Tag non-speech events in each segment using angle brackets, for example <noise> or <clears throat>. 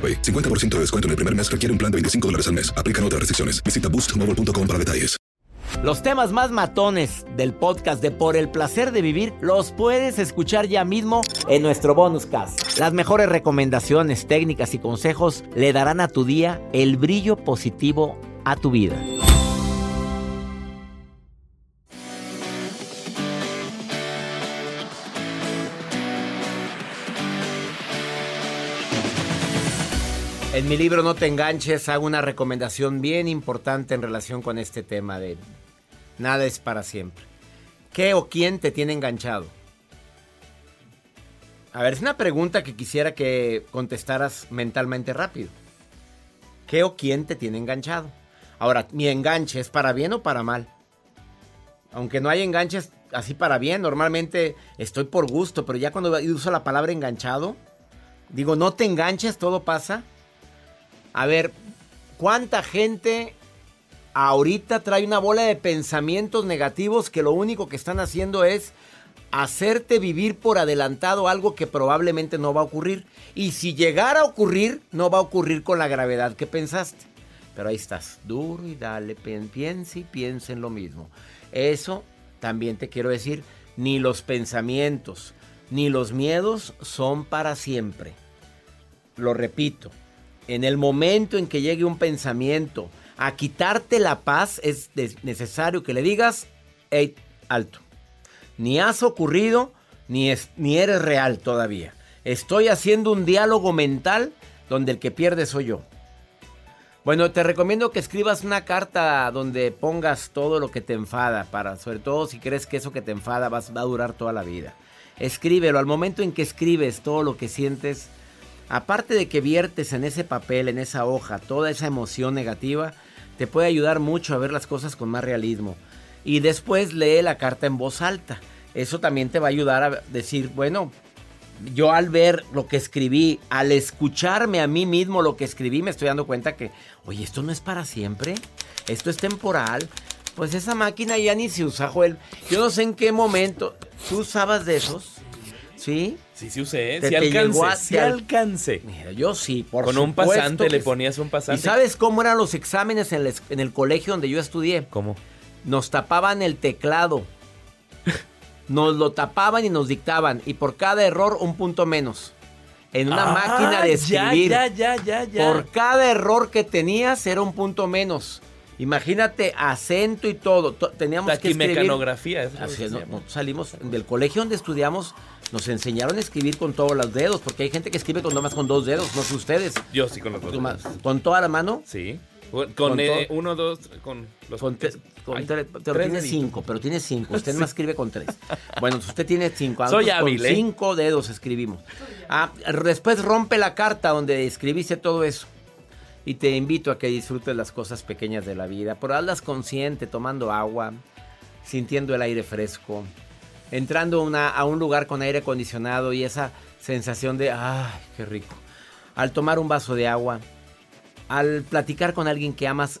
AroPay. 50% de descuento en el primer mes requiere un plan de 25 dólares al mes. Aplican otras restricciones. Visita boostmobile.com para detalles. Los temas más matones del podcast de Por el placer de vivir los puedes escuchar ya mismo en nuestro bonus cast. Las mejores recomendaciones, técnicas y consejos le darán a tu día el brillo positivo a tu vida. En mi libro No te enganches hago una recomendación bien importante en relación con este tema de nada es para siempre. ¿Qué o quién te tiene enganchado? A ver, es una pregunta que quisiera que contestaras mentalmente rápido. ¿Qué o quién te tiene enganchado? Ahora, mi enganche es para bien o para mal. Aunque no hay enganches así para bien, normalmente estoy por gusto, pero ya cuando uso la palabra enganchado, digo, no te enganches, todo pasa. A ver, ¿cuánta gente ahorita trae una bola de pensamientos negativos que lo único que están haciendo es hacerte vivir por adelantado algo que probablemente no va a ocurrir? Y si llegara a ocurrir, no va a ocurrir con la gravedad que pensaste. Pero ahí estás, duro y dale, piensa y piensa en lo mismo. Eso también te quiero decir, ni los pensamientos, ni los miedos son para siempre. Lo repito, en el momento en que llegue un pensamiento a quitarte la paz, es necesario que le digas, hey, alto. Ni has ocurrido, ni, es, ni eres real todavía. Estoy haciendo un diálogo mental donde el que pierde soy yo. Bueno, te recomiendo que escribas una carta donde pongas todo lo que te enfada, para, sobre todo si crees que eso que te enfada va, va a durar toda la vida. Escríbelo. Al momento en que escribes todo lo que sientes, aparte de que viertes en ese papel, en esa hoja, toda esa emoción negativa, te puede ayudar mucho a ver las cosas con más realismo. Y después lee la carta en voz alta. Eso también te va a ayudar a decir, bueno, yo al ver lo que escribí, al escucharme a mí mismo lo que escribí, me estoy dando cuenta que, oye, esto no es para siempre, esto es temporal. Pues esa máquina ya ni se usa, Joel. Yo no sé en qué momento. ¿Tú usabas de esos? ¿Sí? Sí, sí usé. Sí alcancé. Sí alcancé. Mira, yo sí, por Con un pasante le ponías un pasante. ¿Y sabes cómo eran los exámenes en el, en el colegio donde yo estudié? ¿Cómo? Nos tapaban el teclado. Nos lo tapaban y nos dictaban. Y por cada error, un punto menos. En una Ah, máquina de escribir. Ya, ya, ya, ya. Por cada error que tenías, era un punto menos. Imagínate acento y todo. To- Teníamos que escribir. Taquimecanografía. eso es Así no- salimos del colegio donde estudiamos, nos enseñaron a escribir con todos los dedos, porque hay gente que escribe con nomás con dos dedos, no sé ustedes. Yo sí con los dos. Nomás, Con toda la mano. Sí. Con, Con eh, uno, dos, con los Con tre- con Ay, tre- pero tres tiene cinco, pero tiene cinco. Usted <laughs> no escribe con tres. Bueno, usted tiene cinco. Soy hábil, Con ¿eh? cinco dedos escribimos. Ah, después rompe la carta donde escribiste todo eso. Y te invito a que disfrutes las cosas pequeñas de la vida. Pero hazlas consciente, tomando agua, sintiendo el aire fresco, entrando a un lugar con aire acondicionado y esa sensación de, ay, qué rico. Al tomar un vaso de agua, al platicar con alguien que amas,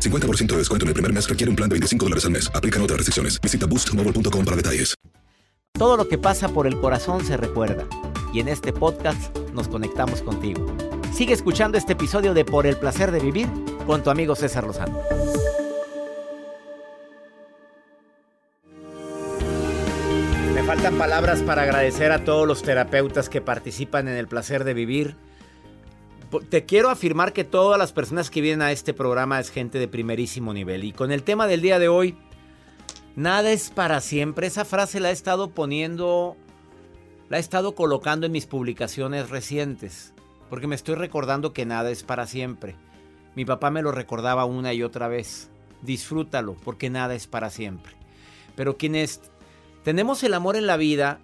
50% de descuento en el primer mes requiere un plan de 25 dólares al mes. Aplican otras restricciones. Visita boostmobile.com para detalles. Todo lo que pasa por el corazón se recuerda. Y en este podcast nos conectamos contigo. Sigue escuchando este episodio de Por el placer de vivir con tu amigo César Lozano. Me faltan palabras para agradecer a todos los terapeutas que participan en el placer de vivir. Te quiero afirmar que todas las personas que vienen a este programa es gente de primerísimo nivel. Y con el tema del día de hoy, nada es para siempre. Esa frase la he estado poniendo, la he estado colocando en mis publicaciones recientes. Porque me estoy recordando que nada es para siempre. Mi papá me lo recordaba una y otra vez. Disfrútalo, porque nada es para siempre. Pero quienes tenemos el amor en la vida,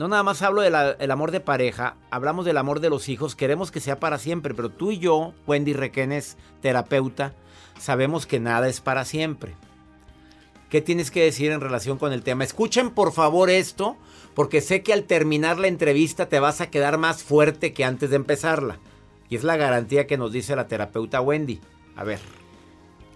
no nada más hablo del amor de pareja, hablamos del amor de los hijos, queremos que sea para siempre, pero tú y yo, Wendy Requenes, terapeuta, sabemos que nada es para siempre. ¿Qué tienes que decir en relación con el tema? Escuchen por favor esto, porque sé que al terminar la entrevista te vas a quedar más fuerte que antes de empezarla. Y es la garantía que nos dice la terapeuta Wendy. A ver.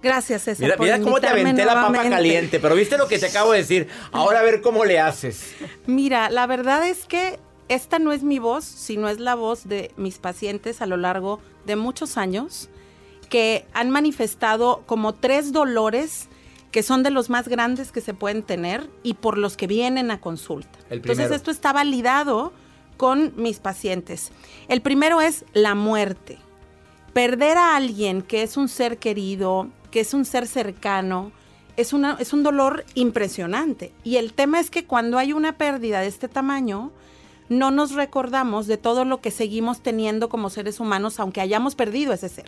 Gracias, César. Mira, por mira cómo te aventé la papa caliente, pero viste lo que te acabo de decir. Ahora a ver cómo le haces. Mira, la verdad es que esta no es mi voz, sino es la voz de mis pacientes a lo largo de muchos años que han manifestado como tres dolores que son de los más grandes que se pueden tener y por los que vienen a consulta. Entonces esto está validado con mis pacientes. El primero es la muerte. Perder a alguien que es un ser querido, que es un ser cercano, es, una, es un dolor impresionante. Y el tema es que cuando hay una pérdida de este tamaño, no nos recordamos de todo lo que seguimos teniendo como seres humanos, aunque hayamos perdido ese ser.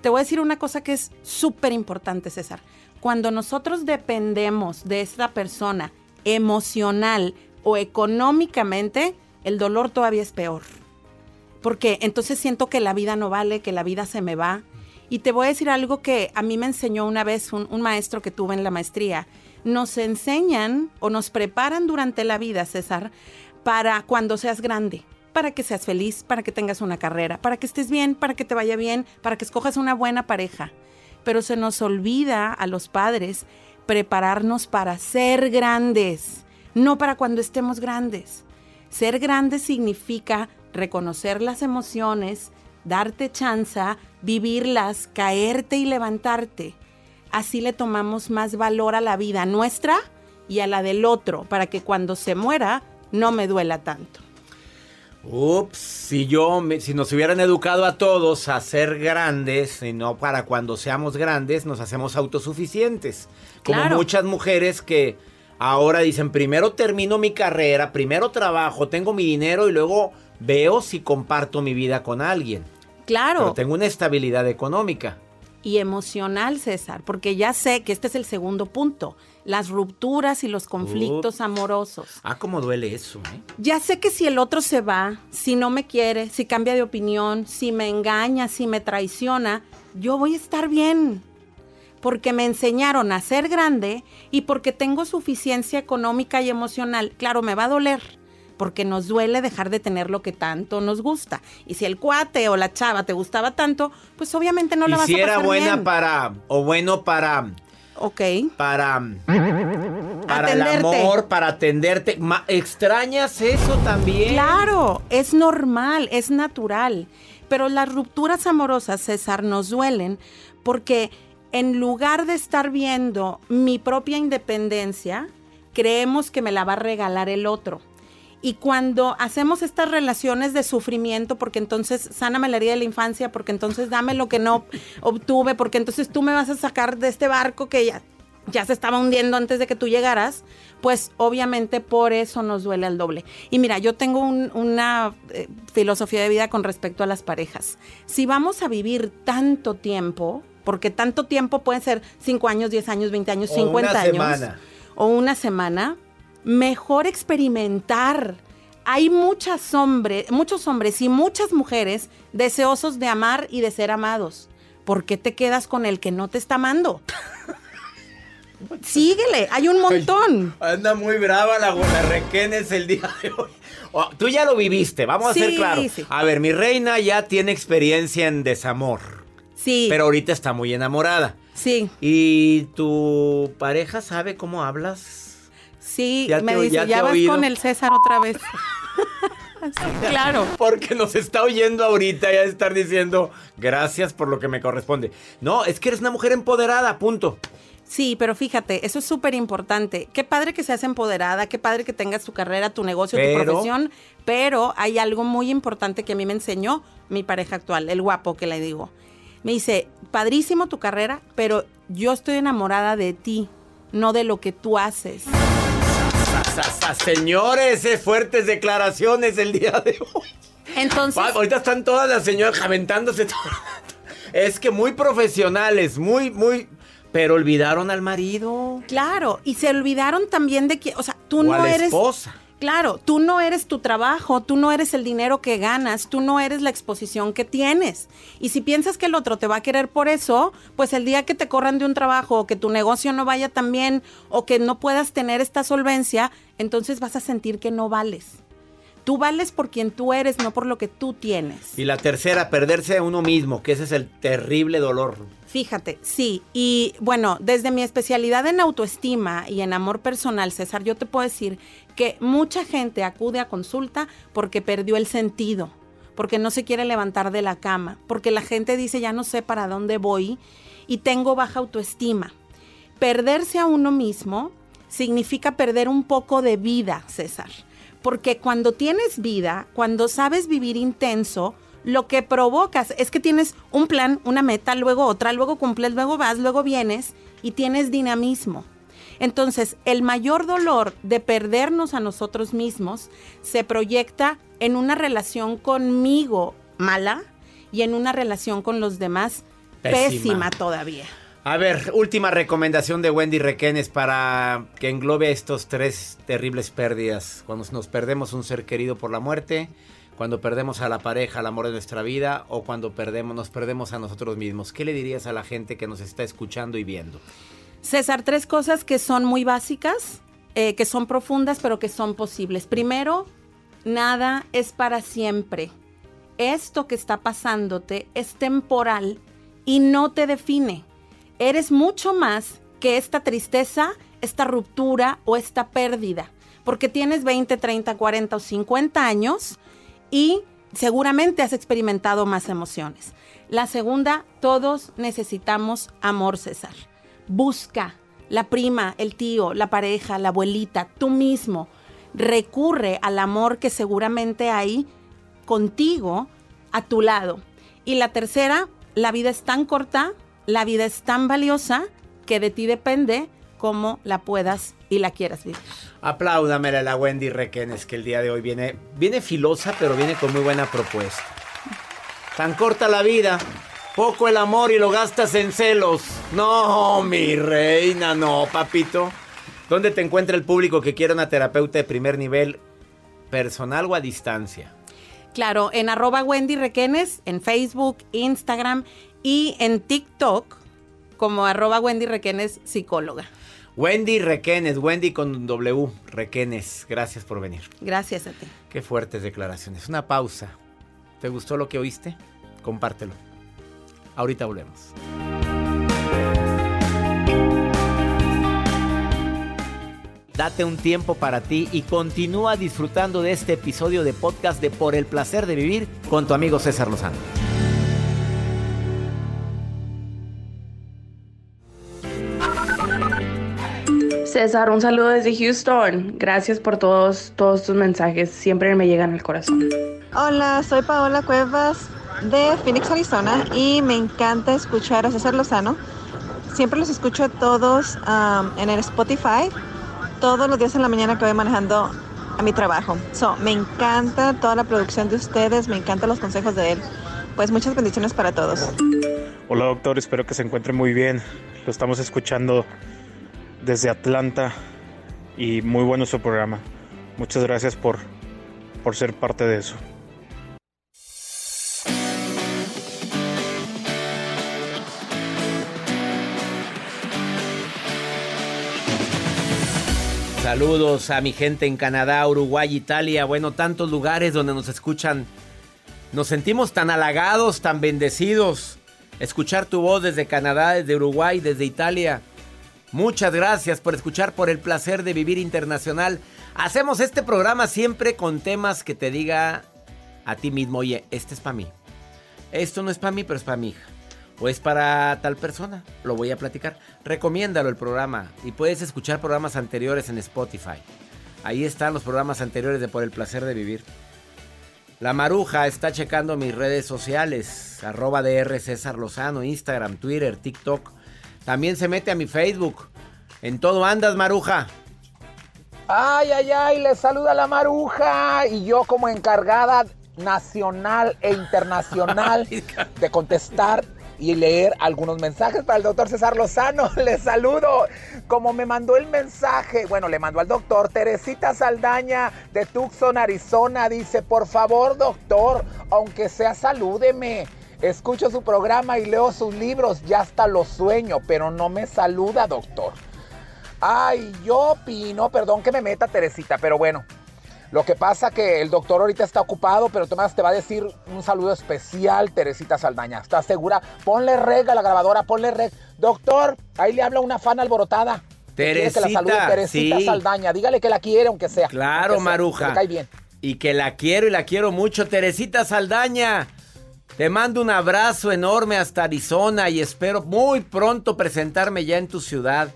Te voy a decir una cosa que es súper importante, César. Cuando nosotros dependemos de esta persona emocional o económicamente, el dolor todavía es peor. Porque entonces siento que la vida no vale, que la vida se me va. Y te voy a decir algo que a mí me enseñó una vez un, un maestro que tuve en la maestría. Nos enseñan o nos preparan durante la vida, César, para cuando seas grande, para que seas feliz, para que tengas una carrera, para que estés bien, para que te vaya bien, para que escojas una buena pareja. Pero se nos olvida a los padres prepararnos para ser grandes, no para cuando estemos grandes. Ser grande significa reconocer las emociones, darte chance, vivirlas, caerte y levantarte. Así le tomamos más valor a la vida nuestra y a la del otro, para que cuando se muera no me duela tanto. Ups, si yo, me- si nos hubieran educado a todos a ser grandes, y no para cuando seamos grandes, nos hacemos autosuficientes. Como Claro. muchas mujeres que ahora dicen, primero termino mi carrera, primero trabajo, tengo mi dinero y luego veo si comparto mi vida con alguien. Claro. Pero tengo una estabilidad económica. y emocional, César, porque ya sé que este es el segundo punto, las rupturas y los conflictos amorosos. Ah, cómo duele eso, ¿eh? Ya sé que si el otro se va, si no me quiere, si cambia de opinión, si me engaña, si me traiciona, yo voy a estar bien. Porque me enseñaron a ser grande y porque tengo suficiencia económica y emocional. Claro, me va a doler, porque nos duele dejar de tener lo que tanto nos gusta. Y si el cuate o la chava te gustaba tanto, pues obviamente no la vas si a pasar era buena bien. para, o bueno para, Ok. para, para el amor, para atenderte. Ma- ¿Extrañas eso también? Claro, es normal, es natural. Pero las rupturas amorosas, César, nos duelen porque en lugar de estar viendo mi propia independencia, creemos que me la va a regalar el otro. Y cuando hacemos estas relaciones de sufrimiento, porque entonces sáname la herida de la infancia, porque entonces dame lo que no obtuve, porque entonces tú me vas a sacar de este barco que ya, ya se estaba hundiendo antes de que tú llegaras, pues obviamente por eso nos duele al doble. Y mira, yo tengo un- una eh, filosofía de vida con respecto a las parejas. Si vamos a vivir tanto tiempo, porque tanto tiempo pueden ser 5 años, 10 años, 20 años, O 50 una años. semana. O una semana. Mejor experimentar. Hay muchas hombres, muchos hombres y muchas mujeres deseosos de amar y de ser amados. ¿Por qué te quedas con el que no te está amando? Síguele, hay un montón. Anda muy brava la, la Requenes el día de hoy. Oh, tú ya lo viviste, vamos a ser claros. sí. A ver, mi reina ya tiene experiencia en desamor, Sí, pero ahorita está muy enamorada. sí, ¿Y tu pareja sabe cómo hablas? Sí. Ya me te- dice, ya vas oído". con el César otra vez. <laughs> Claro. Porque nos está oyendo ahorita ya estar diciendo gracias por lo que me corresponde. No, es que eres una mujer empoderada, punto. Sí, pero fíjate, eso es súper importante. Qué padre que seas empoderada, qué padre que tengas tu carrera, tu negocio, Pero- tu profesión, pero hay algo muy importante que a mí me enseñó mi pareja actual, el guapo que le digo. Me dice, padrísimo tu carrera, pero yo estoy enamorada de ti, no de lo que tú haces. Señores, eh, fuertes declaraciones el día de hoy. Entonces, Va, ahorita están todas las señoras aventándose todo. Es que muy profesionales, muy, muy... Pero olvidaron al marido. claro, y se olvidaron también de que, o sea, tú o no a la eres... esposa. Claro, tú no eres tu trabajo, tú no eres el dinero que ganas, tú no eres la exposición que tienes. Y si piensas que el otro te va a querer por eso, pues el día que te corran de un trabajo o que tu negocio no vaya tan bien o que no puedas tener esta solvencia, entonces vas a sentir que no vales. Tú vales por quien tú eres, no por lo que tú tienes. Y la tercera, perderse a uno mismo, que ese es el terrible dolor. Fíjate, sí. Y bueno, desde mi especialidad en autoestima y en amor personal, César, yo te puedo decir que mucha gente acude a consulta porque perdió el sentido, porque no se quiere levantar de la cama, porque la gente dice ya no sé para dónde voy y tengo baja autoestima. Perderse a uno mismo significa perder un poco de vida, César. Porque cuando tienes vida, cuando sabes vivir intenso, lo que provocas es que tienes un plan, una meta, luego otra, luego cumples, luego vas, luego vienes y tienes dinamismo. Entonces, el mayor dolor de perdernos a nosotros mismos se proyecta en una relación conmigo mala y en una relación con los demás Pésima. pésima, todavía. A ver, última recomendación de Wendy Requenes para que englobe estos tres terribles pérdidas. Cuando nos perdemos un ser querido por la muerte, cuando perdemos a la pareja, al amor de nuestra vida, o cuando perdemos, nos perdemos a nosotros mismos. ¿Qué le dirías a la gente que nos está escuchando y viendo? César, tres cosas que son muy básicas, eh, que son profundas, pero que son posibles. Primero, nada es para siempre. Esto que está pasándote es temporal y no te define. Eres mucho más que esta tristeza, esta ruptura o esta pérdida. Porque tienes 20, 30, 40 o 50 años y seguramente has experimentado más emociones. La segunda, todos necesitamos amor, César. Busca la prima, el tío, la pareja, la abuelita, tú mismo. Recurre al amor que seguramente hay contigo a tu lado. Y la tercera, la vida es tan corta, la vida es tan valiosa que de ti depende cómo la puedas y la quieras vivir. Apláudamela a la Wendy Requenes que el día de hoy viene, viene filosa, pero viene con muy buena propuesta. Tan corta la vida, poco el amor y lo gastas en celos. No, mi reina, no, papito. ¿Dónde te encuentra el público que quiera una terapeuta de primer nivel, personal o a distancia? Claro, en arroba Wendy Requenes, en Facebook, Instagram y en TikTok como arroba Wendy Requenes psicóloga. Wendy Requenes, Wendy con W, Requenes, gracias por venir. Gracias a ti. Qué fuertes declaraciones. Una pausa. ¿Te gustó lo que oíste? Compártelo. Ahorita volvemos. Date un tiempo para ti y continúa disfrutando de este episodio de podcast de Por el placer de vivir con tu amigo César Lozano. César, un saludo desde Houston. Gracias por todos, todos tus mensajes. Siempre me llegan al corazón. Hola, soy Paola Cuevas de Phoenix, Arizona y me encanta escuchar a César Lozano. Siempre los escucho a todos um, en el Spotify, todos los días en la mañana que voy manejando a mi trabajo. So, me encanta toda la producción de ustedes, me encantan los consejos de él. Pues muchas bendiciones para todos. Hola doctor, espero que se encuentre muy bien. Lo estamos escuchando desde Atlanta y muy bueno su programa. Muchas gracias por, por ser parte de eso. Saludos a mi gente en Canadá, Uruguay, Italia, bueno, tantos lugares donde nos escuchan. Nos sentimos tan halagados, tan bendecidos. Escuchar tu voz desde Canadá, desde Uruguay, desde Italia. Muchas gracias por escuchar, por el placer de vivir internacional. Hacemos este programa siempre con temas que te diga a ti mismo, oye, este es para mí. Esto no es para mí, pero es para mi hija. O es para tal persona, lo voy a platicar. Recomiéndalo el programa y puedes escuchar programas anteriores en Spotify. Ahí están los programas anteriores de Por el Placer de Vivir. La Maruja está checando mis redes sociales, arroba DR César Lozano, Instagram, Twitter, TikTok. También se mete a mi Facebook. En todo andas, Maruja. Ay, ay, ay, le saluda la Maruja y yo como encargada nacional e internacional <laughs> de contestar y leer algunos mensajes para el doctor César Lozano. <laughs> Le saludo. Como me mandó el mensaje, bueno, le mandó al doctor Teresita Saldaña de Tucson, Arizona. Dice, por favor, doctor, aunque sea salúdeme. Escucho su programa y leo sus libros, ya hasta lo sueño, pero no me saluda, doctor. Ay, yo opino, perdón que me meta, Teresita, pero bueno, lo que pasa que el doctor ahorita está ocupado, pero Tomás te va a decir un saludo especial, Teresita Saldaña. ¿Estás segura? Ponle reg a la grabadora, ponle reg. Doctor, ahí le habla una fan alborotada. Teresita, que la salude Teresita sí. Saldaña. Dígale que la quiere, aunque sea. Claro, aunque sea, Maruja. que cae bien. Y que la quiero y la quiero mucho. Teresita Saldaña. Te mando un abrazo enorme hasta Arizona y espero muy pronto presentarme ya en tu ciudad.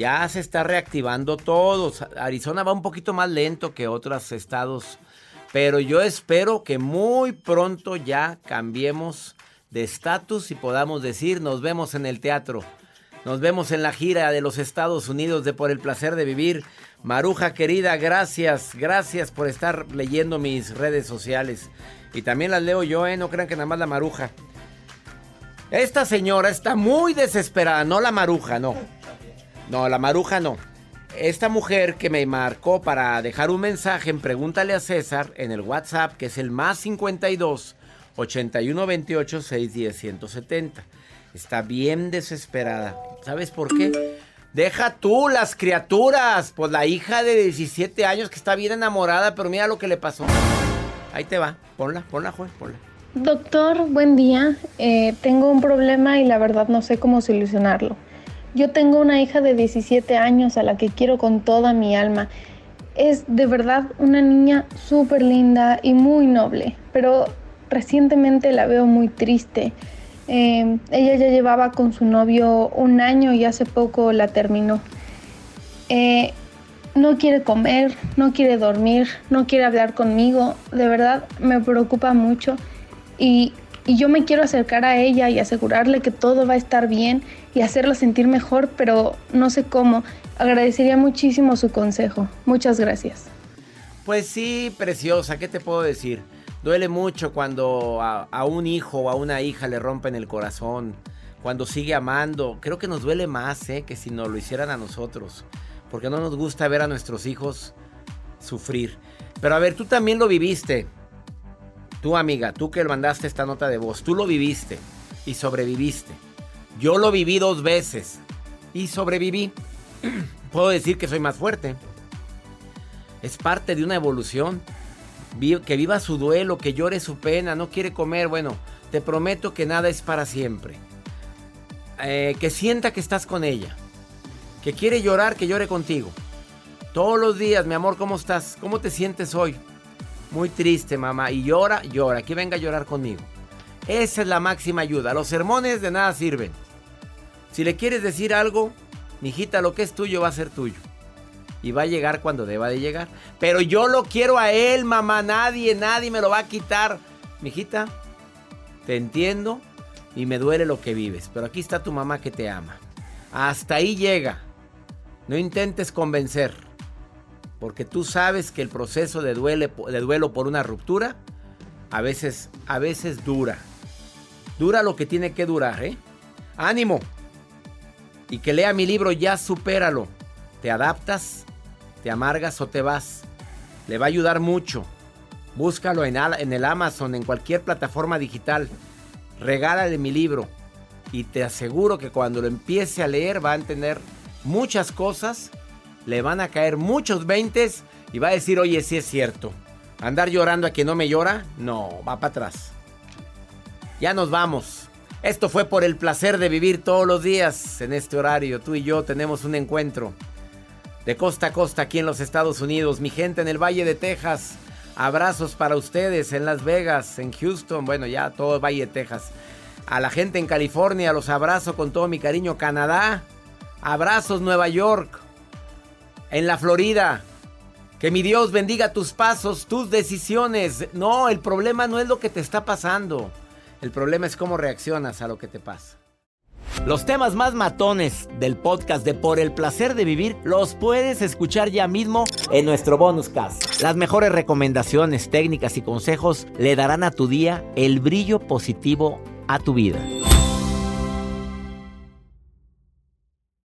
Ya se está reactivando todo. Arizona va un poquito más lento que otros estados. Pero yo espero que muy pronto ya cambiemos de estatus y podamos decir nos vemos en el teatro. Nos vemos en la gira de los Estados Unidos de Por el Placer de Vivir. Maruja querida, gracias, gracias por estar leyendo mis redes sociales. Y también las leo yo, ¿eh? No crean que nada más la Maruja. Esta señora está muy desesperada, no la Maruja, no. No, la Maruja no. Esta mujer que me marcó para dejar un mensaje en Pregúntale a César en el WhatsApp, que es el más 52 81 28 610 170. Está bien desesperada. ¿Sabes por qué? Deja tú las criaturas. Pues la hija de 17 años que está bien enamorada, pero mira lo que le pasó. Ahí te va. Ponla, ponla, Juan, ponla. Doctor, buen día. Eh, tengo un problema y la verdad no sé cómo solucionarlo. Yo tengo una hija de 17 años a la que quiero con toda mi alma. Es de verdad una niña súper linda y muy noble, pero recientemente la veo muy triste. Eh, ella ya llevaba con su novio un año y hace poco la terminó. Eh, no quiere comer, no quiere dormir, no quiere hablar conmigo. De verdad me preocupa mucho y, y yo me quiero acercar a ella y asegurarle que todo va a estar bien y hacerla sentir mejor, pero no sé cómo. Agradecería muchísimo su consejo. Muchas gracias. Pues sí, preciosa, ¿qué te puedo decir? Duele mucho cuando a, un hijo o a una hija le rompen el corazón, cuando sigue amando. Creo que nos duele más ¿eh? que si nos lo hicieran a nosotros, porque no nos gusta ver a nuestros hijos sufrir. Pero a ver, tú también lo viviste. Tú amiga, tú que mandaste esta nota de voz, tú lo viviste y sobreviviste. Yo lo viví dos veces y sobreviví. <clears throat> Puedo decir que soy más fuerte. Es parte de una evolución. Que viva su duelo, que llore su pena, no quiere comer. Bueno, te prometo que nada es para siempre. Eh, que sienta que estás con ella. Que quiere llorar, que llore contigo. Todos los días, mi amor, ¿cómo estás? ¿Cómo te sientes hoy? Muy triste, mamá. Y llora, llora. Que venga a llorar conmigo. Esa es la máxima ayuda. Los sermones de nada sirven. Si le quieres decir algo, mijita, lo que es tuyo va a ser tuyo. Y va a llegar cuando deba de llegar. Pero yo lo quiero a él, mamá. Nadie, nadie me lo va a quitar. Mijita, te entiendo y me duele lo que vives. Pero aquí está tu mamá que te ama. Hasta ahí llega. No intentes convencer. Porque tú sabes que el proceso de, de duelo por una ruptura a veces, a veces dura. Dura lo que tiene que durar, ¿eh? ánimo. Y que lea mi libro Ya supéralo. ¿Te adaptas? ¿Te amargas o te vas? Le va a ayudar mucho. Búscalo en, en el Amazon, en cualquier plataforma digital. Regálale mi libro. Y te aseguro que cuando lo empiece a leer va a entender muchas cosas. Le van a caer muchos veintes y va a decir, oye, sí es cierto. Andar llorando a quien no me llora, no, va para atrás. Ya nos vamos. Esto fue por el placer de vivir todos los días en este horario. Tú y yo tenemos un encuentro de costa a costa aquí en los Estados Unidos. Mi gente en el Valle de Texas. Abrazos para ustedes en Las Vegas, en Houston, bueno, ya todo Valle de Texas. A la gente en California los abrazo con todo mi cariño. Canadá, abrazos Nueva York. En la Florida, que mi Dios bendiga tus pasos, tus decisiones. No, el problema no es lo que te está pasando. El problema es cómo reaccionas a lo que te pasa. Los temas más matones del podcast de Por el placer de vivir los puedes escuchar ya mismo en nuestro bonus cast. Las mejores recomendaciones, técnicas y consejos le darán a tu día el brillo positivo a tu vida.